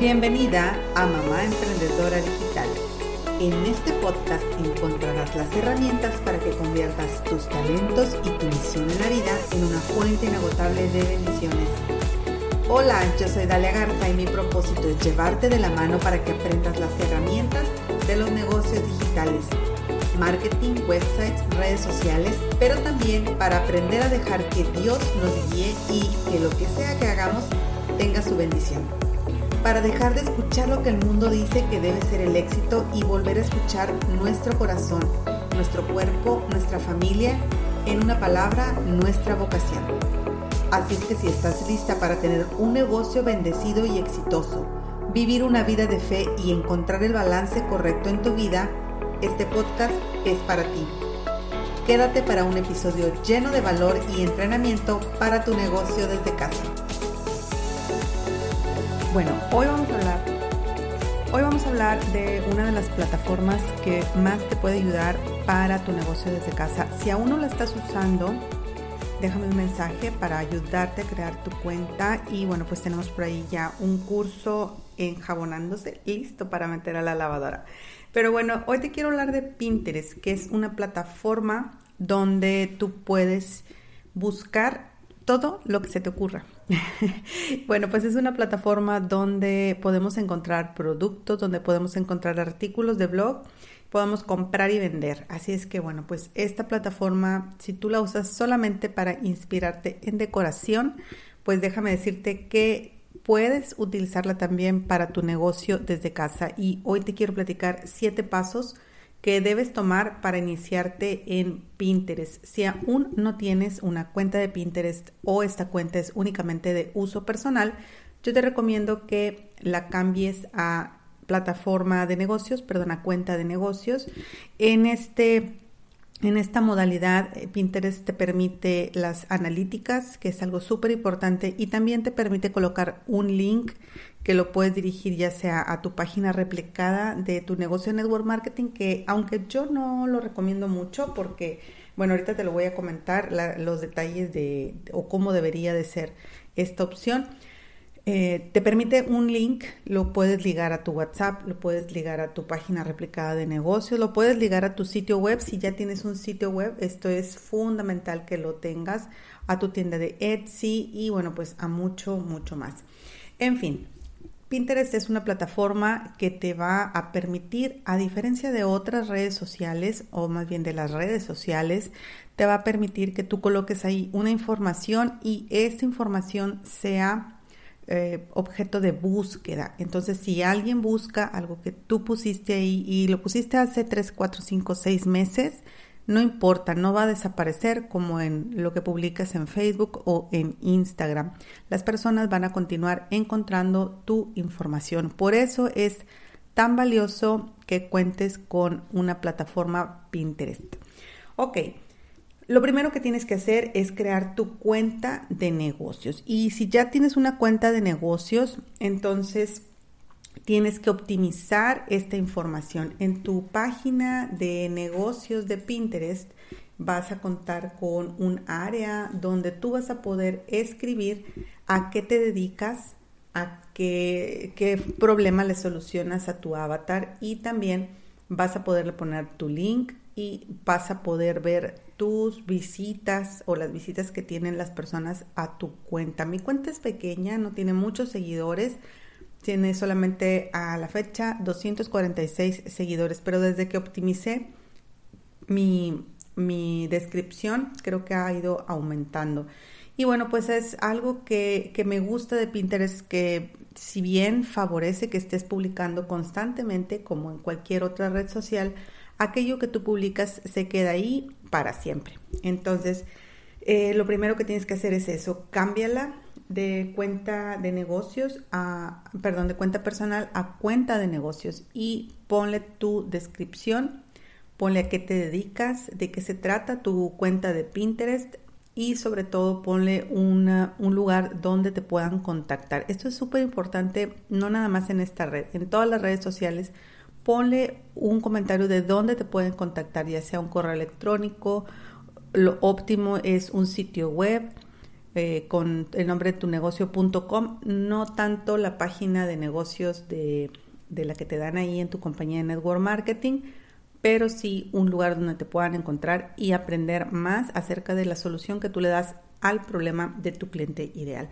Bienvenida a Mamá Emprendedora Digital. En este podcast encontrarás las herramientas para que conviertas tus talentos y tu misión en la vida en una fuente inagotable de bendiciones. Hola, yo soy Dalia Garza y mi propósito es llevarte de la mano para que aprendas las herramientas de los negocios digitales, marketing, websites, redes sociales, pero también para aprender a dejar que Dios nos guíe y que lo que sea que hagamos tenga su bendición para dejar de escuchar lo que el mundo dice que debe ser el éxito y volver a escuchar nuestro corazón, nuestro cuerpo, nuestra familia, en una palabra, nuestra vocación. Así es que si estás lista para tener un negocio bendecido y exitoso, vivir una vida de fe y encontrar el balance correcto en tu vida, este podcast es para ti. Quédate para un episodio lleno de valor y entrenamiento para tu negocio desde casa. Bueno, hoy vamos a hablar Hoy vamos a hablar de una de las plataformas que más te puede ayudar para tu negocio desde casa. Si aún no la estás usando, déjame un mensaje para ayudarte a crear tu cuenta y bueno, pues tenemos por ahí ya un curso enjabonándose listo para meter a la lavadora. Pero bueno, hoy te quiero hablar de Pinterest, que es una plataforma donde tú puedes buscar todo lo que se te ocurra. bueno, pues es una plataforma donde podemos encontrar productos, donde podemos encontrar artículos de blog, podemos comprar y vender. Así es que bueno, pues esta plataforma, si tú la usas solamente para inspirarte en decoración, pues déjame decirte que puedes utilizarla también para tu negocio desde casa. Y hoy te quiero platicar siete pasos que debes tomar para iniciarte en Pinterest. Si aún no tienes una cuenta de Pinterest o esta cuenta es únicamente de uso personal, yo te recomiendo que la cambies a plataforma de negocios, perdón, a cuenta de negocios. En este en esta modalidad, eh, Pinterest te permite las analíticas, que es algo súper importante, y también te permite colocar un link que lo puedes dirigir ya sea a tu página replicada de tu negocio de network marketing, que aunque yo no lo recomiendo mucho porque, bueno, ahorita te lo voy a comentar los detalles de o cómo debería de ser esta opción. Eh, te permite un link, lo puedes ligar a tu WhatsApp, lo puedes ligar a tu página replicada de negocio, lo puedes ligar a tu sitio web. Si ya tienes un sitio web, esto es fundamental que lo tengas a tu tienda de Etsy y bueno, pues a mucho, mucho más. En fin, Pinterest es una plataforma que te va a permitir, a diferencia de otras redes sociales, o más bien de las redes sociales, te va a permitir que tú coloques ahí una información y esta información sea eh, objeto de búsqueda. Entonces, si alguien busca algo que tú pusiste ahí y lo pusiste hace 3, 4, 5, 6 meses, no importa, no va a desaparecer como en lo que publicas en Facebook o en Instagram. Las personas van a continuar encontrando tu información. Por eso es tan valioso que cuentes con una plataforma Pinterest. Ok, lo primero que tienes que hacer es crear tu cuenta de negocios. Y si ya tienes una cuenta de negocios, entonces tienes que optimizar esta información. En tu página de negocios de Pinterest vas a contar con un área donde tú vas a poder escribir a qué te dedicas, a qué, qué problema le solucionas a tu avatar y también vas a poderle poner tu link y vas a poder ver tus visitas o las visitas que tienen las personas a tu cuenta. Mi cuenta es pequeña, no tiene muchos seguidores, tiene solamente a la fecha 246 seguidores, pero desde que optimicé mi, mi descripción, creo que ha ido aumentando. Y bueno, pues es algo que, que, me gusta de Pinterest, que si bien favorece que estés publicando constantemente, como en cualquier otra red social, aquello que tú publicas se queda ahí para siempre. Entonces, eh, lo primero que tienes que hacer es eso, cámbiala de cuenta de negocios a, perdón, de cuenta personal a cuenta de negocios y ponle tu descripción, ponle a qué te dedicas, de qué se trata tu cuenta de Pinterest y sobre todo ponle un lugar donde te puedan contactar. Esto es súper importante, no nada más en esta red, en todas las redes sociales ponle un comentario de dónde te pueden contactar, ya sea un correo electrónico, lo óptimo es un sitio web, eh, con el nombre de tu negocio.com, no tanto la página de negocios de, de la que te dan ahí en tu compañía de network marketing, pero sí un lugar donde te puedan encontrar y aprender más acerca de la solución que tú le das al problema de tu cliente ideal.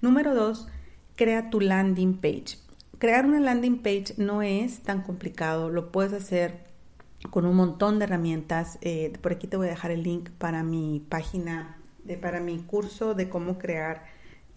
Número dos, crea tu landing page. Crear una landing page no es tan complicado, lo puedes hacer con un montón de herramientas. Eh, por aquí te voy a dejar el link para mi página, de, para mi curso de cómo crear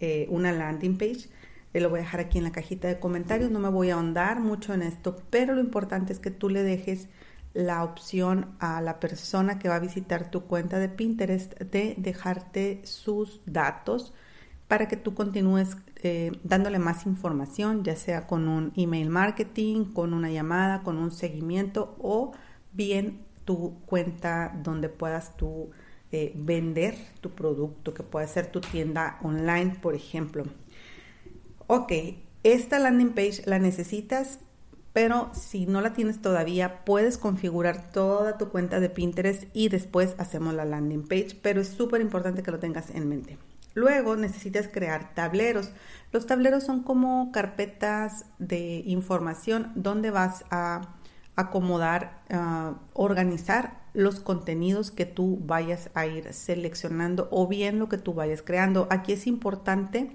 eh, una landing page. Eh, lo voy a dejar aquí en la cajita de comentarios. No me voy a ahondar mucho en esto, pero lo importante es que tú le dejes la opción a la persona que va a visitar tu cuenta de Pinterest de dejarte sus datos para que tú continúes eh, dándole más información, ya sea con un email marketing, con una llamada, con un seguimiento o bien tu cuenta donde puedas tú eh, vender tu producto, que puede ser tu tienda online, por ejemplo. Ok, esta landing page la necesitas pero si no la tienes todavía, puedes configurar toda tu cuenta de Pinterest y después hacemos la landing page, pero es súper importante que lo tengas en mente. Luego necesitas crear tableros. Los tableros son como carpetas de información donde vas a acomodar, organizar los contenidos que tú vayas a ir seleccionando o bien lo que tú vayas creando. Aquí es importante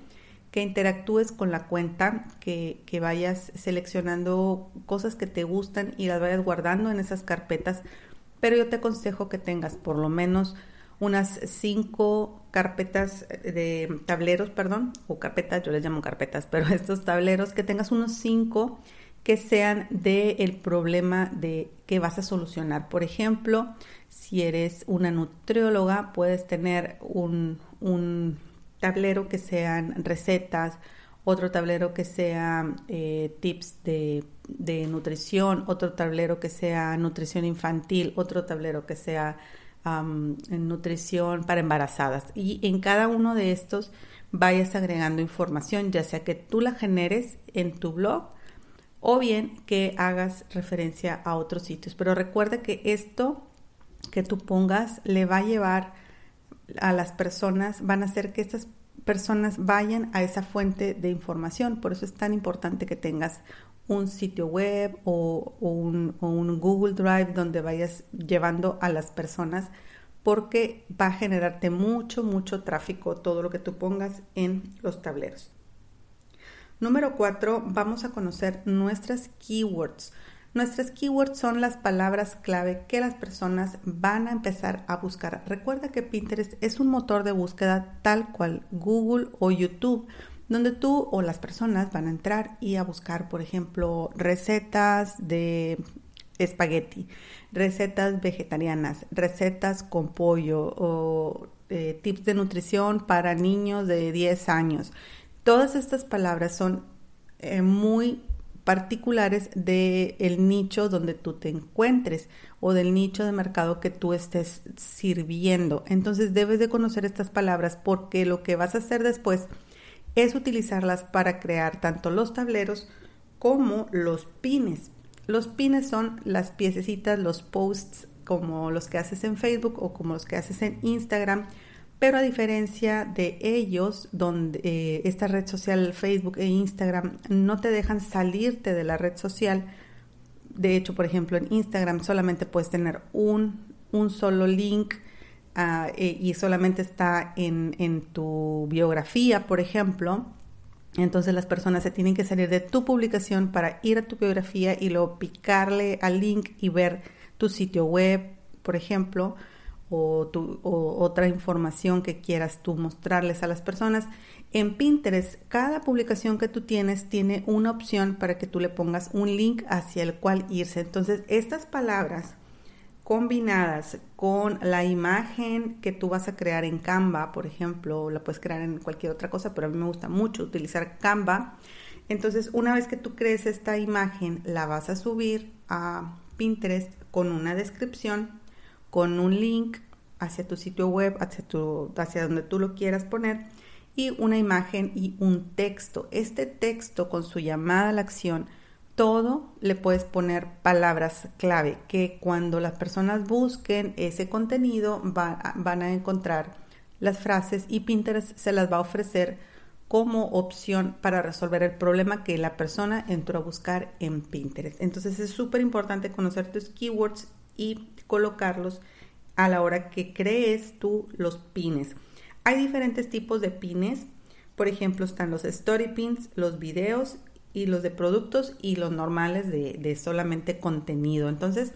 que interactúes con la cuenta, que, vayas seleccionando cosas que te gustan y las vayas guardando en esas carpetas, pero yo te aconsejo que tengas por lo menos unas cinco carpetas de tableros, perdón, o carpetas, yo les llamo carpetas, pero estos tableros, que tengas unos cinco que sean del el problema de que vas a solucionar. Por ejemplo, si eres una nutrióloga, puedes tener un, un tablero que sean recetas, otro tablero que sea eh, tips de, nutrición, otro tablero que sea nutrición infantil, otro tablero que sea nutrición para embarazadas. Y en cada uno de estos vayas agregando información, ya sea que tú la generes en tu blog o bien que hagas referencia a otros sitios. Pero recuerda que esto que tú pongas le va a llevar a las personas, van a hacer que estas personas vayan a esa fuente de información. Por eso es tan importante que tengas un sitio web o, un, Google Drive donde vayas llevando a las personas porque va a generarte mucho, mucho tráfico todo lo que tú pongas en los tableros. Número cuatro, vamos a conocer nuestras keywords. Nuestras keywords son las palabras clave que las personas van a empezar a buscar. Recuerda que Pinterest es un motor de búsqueda tal cual Google o YouTube, donde tú o las personas van a entrar y a buscar, por ejemplo, recetas de espagueti, recetas vegetarianas, recetas con pollo o eh, tips de nutrición para niños de 10 años. Todas estas palabras son eh, muy particulares del el nicho donde tú te encuentres o del nicho de mercado que tú estés sirviendo. Entonces debes de conocer estas palabras porque lo que vas a hacer después es utilizarlas para crear tanto los tableros como los pines. Los pines son las piececitas, los posts como los que haces en Facebook o como los que haces en Instagram pero a diferencia de ellos, donde eh, esta red social, Facebook e Instagram, no te dejan salirte de la red social. De hecho, por ejemplo, en Instagram solamente puedes tener un, un solo link ah, eh, y solamente está en, en tu biografía, por ejemplo. Entonces las personas se tienen que salir de tu publicación para ir a tu biografía y luego picarle al link y ver tu sitio web, por ejemplo o, otra información que quieras tú mostrarles a las personas. En Pinterest, cada publicación que tú tienes tiene una opción para que tú le pongas un link hacia el cual irse. Entonces, estas palabras combinadas con la imagen que tú vas a crear en Canva, por ejemplo, la puedes crear en cualquier otra cosa, pero a mí me gusta mucho utilizar Canva. Entonces, una vez que tú crees esta imagen, la vas a subir a Pinterest con una descripción con un link hacia tu sitio web, hacia, tu, hacia donde tú lo quieras poner, y una imagen y un texto. Este texto con su llamada a la acción, todo le puedes poner palabras clave que cuando las personas busquen ese contenido van a encontrar las frases y Pinterest se las va a ofrecer como opción para resolver el problema que la persona entró a buscar en Pinterest. Entonces es súper importante conocer tus keywords y colocarlos a la hora que crees tú los pines. Hay diferentes tipos de pines. Por ejemplo, están los story pins, los videos y los de productos y los normales de, solamente contenido. Entonces,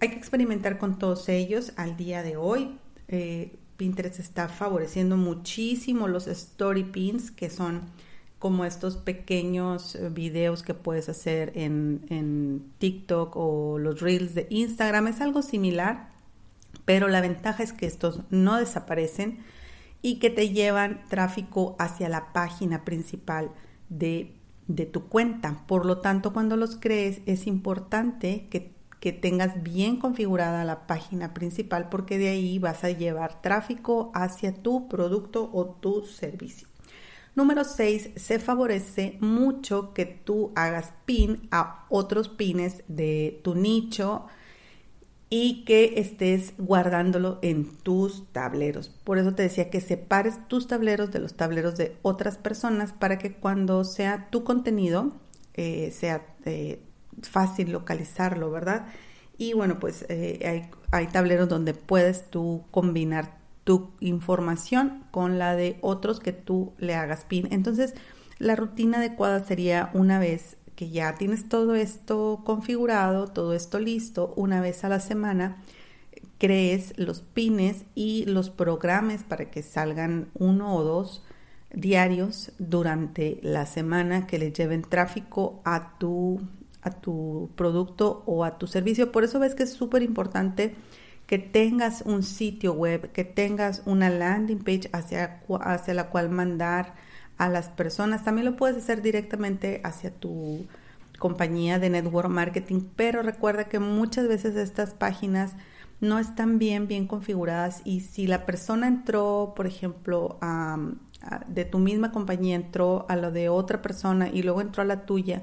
hay que experimentar con todos ellos al día de hoy. Eh, Pinterest está favoreciendo muchísimo los story pins, que son como estos pequeños eh, videos que puedes hacer en, en, TikTok o los reels de Instagram. Es algo similar, pero la ventaja es que estos no desaparecen y que te llevan tráfico hacia la página principal de, de tu cuenta. Por lo tanto, cuando los crees, es importante que que tengas bien configurada la página principal porque de ahí vas a llevar tráfico hacia tu producto o tu servicio. Número 6, se favorece mucho que tú hagas pin a otros pines de tu nicho y que estés guardándolo en tus tableros. Por eso te decía que separes tus tableros de los tableros de otras personas para que cuando sea tu contenido eh, sea eh, fácil localizarlo, ¿verdad? Y bueno, pues eh, hay, tableros donde puedes tú combinar tu información con la de otros que tú le hagas pin. Entonces, la rutina adecuada sería una vez que ya tienes todo esto configurado, todo esto listo, una vez a la semana, crees los pines y los programas para que salgan uno o dos diarios durante la semana que le lleven tráfico a tu a tu producto o a tu servicio. Por eso ves que es súper importante que tengas un sitio web, que tengas una landing page hacia, hacia la cual mandar a las personas. También lo puedes hacer directamente hacia tu compañía de network marketing, pero recuerda que muchas veces estas páginas no están bien, bien configuradas y si la persona entró, por ejemplo, de tu misma compañía, entró a lo de otra persona y luego entró a la tuya,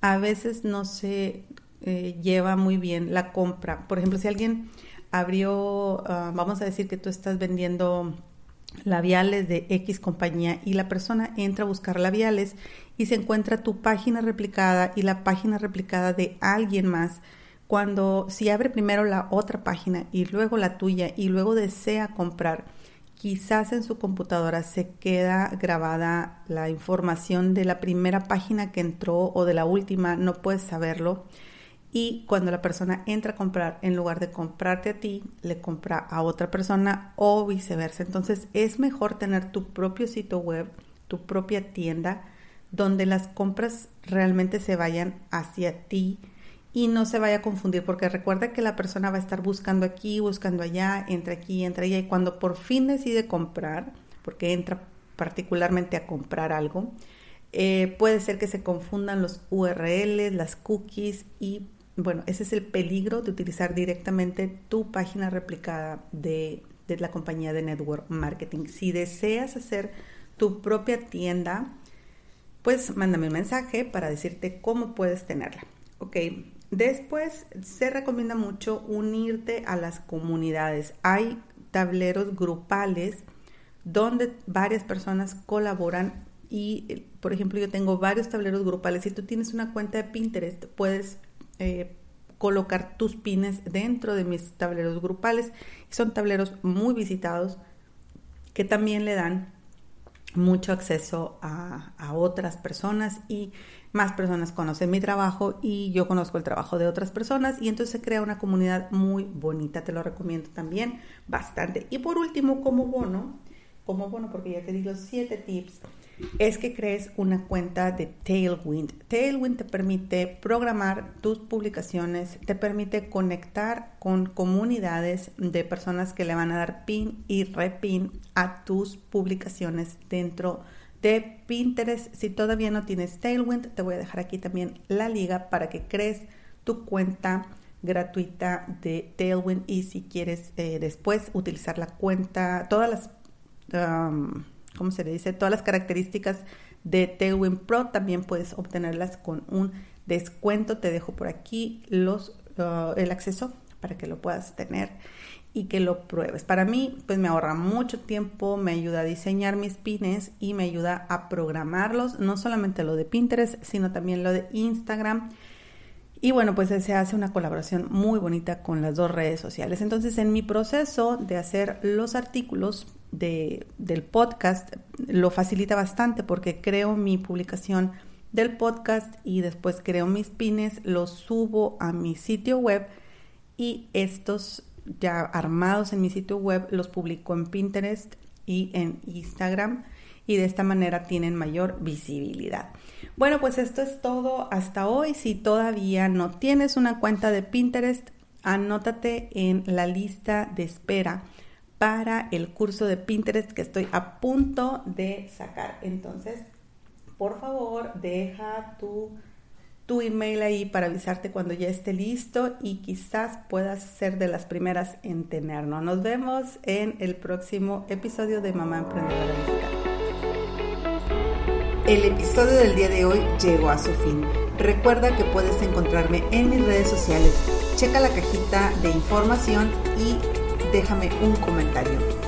a veces no se eh, lleva muy bien la compra. Por ejemplo, si alguien abrió, ah, vamos a decir que tú estás vendiendo labiales de X compañía y la persona entra a buscar labiales y se encuentra tu página replicada y la página replicada de alguien más. Cuando si abre primero la otra página y luego la tuya y luego desea comprar, quizás en su computadora se queda grabada la información de la primera página que entró o de la última, no puedes saberlo. Y cuando la persona entra a comprar, en lugar de comprarte a ti, le compra a otra persona o viceversa. Entonces es mejor tener tu propio sitio web, tu propia tienda, donde las compras realmente se vayan hacia ti y no se vaya a confundir porque recuerda que la persona va a estar buscando aquí, buscando allá, entre aquí, entre allá y cuando por fin decide comprar, porque entra particularmente a comprar algo, eh, puede ser que se confundan los URLs, las cookies y bueno, ese es el peligro de utilizar directamente tu página replicada de, de la compañía de network marketing. Si deseas hacer tu propia tienda, pues mándame un mensaje para decirte cómo puedes tenerla. Ok, Después se recomienda mucho unirte a las comunidades. Hay tableros grupales donde varias personas colaboran y, por ejemplo, yo tengo varios tableros grupales. Si tú tienes una cuenta de Pinterest, puedes eh, colocar tus pines dentro de mis tableros grupales. Son tableros muy visitados que también le dan mucho acceso a, a otras personas y más personas conocen mi trabajo y yo conozco el trabajo de otras personas y entonces se crea una comunidad muy bonita, te lo recomiendo también bastante. Y por último, como bono, como bono, porque ya te di los siete tips, es que crees una cuenta de Tailwind. Tailwind te permite programar tus publicaciones, te permite conectar con comunidades de personas que le van a dar pin y repin a tus publicaciones dentro de Pinterest. Si todavía no tienes Tailwind, te voy a dejar aquí también la liga para que crees tu cuenta gratuita de Tailwind y si quieres eh, después utilizar la cuenta, todas las, um, ¿cómo se le dice? Todas las características de Tailwind Pro también puedes obtenerlas con un descuento. Te dejo por aquí los, uh, el acceso para que lo puedas tener. y que lo pruebes. Para mí, pues me ahorra mucho tiempo, me ayuda a diseñar mis pines y me ayuda a programarlos, no solamente lo de Pinterest, sino también lo de Instagram. Y bueno, pues se hace una colaboración muy bonita con las dos redes sociales. Entonces, en mi proceso de hacer los artículos de, del podcast, lo facilita bastante porque creo mi publicación del podcast y después creo mis pines, los subo a mi sitio web y estos ya armados en mi sitio web, los publico en Pinterest y en Instagram y de esta manera tienen mayor visibilidad. Bueno, pues esto es todo hasta hoy. Si todavía no tienes una cuenta de Pinterest, anótate en la lista de espera para el curso de Pinterest que estoy a punto de sacar. Entonces, por favor, deja tu tu email ahí para avisarte cuando ya esté listo y quizás puedas ser de las primeras en tenerlo. Nos vemos en el próximo episodio de Mamá Emprendedora Mexicana. El episodio del día de hoy llegó a su fin. Recuerda que puedes encontrarme en mis redes sociales. Checa la cajita de información y déjame un comentario.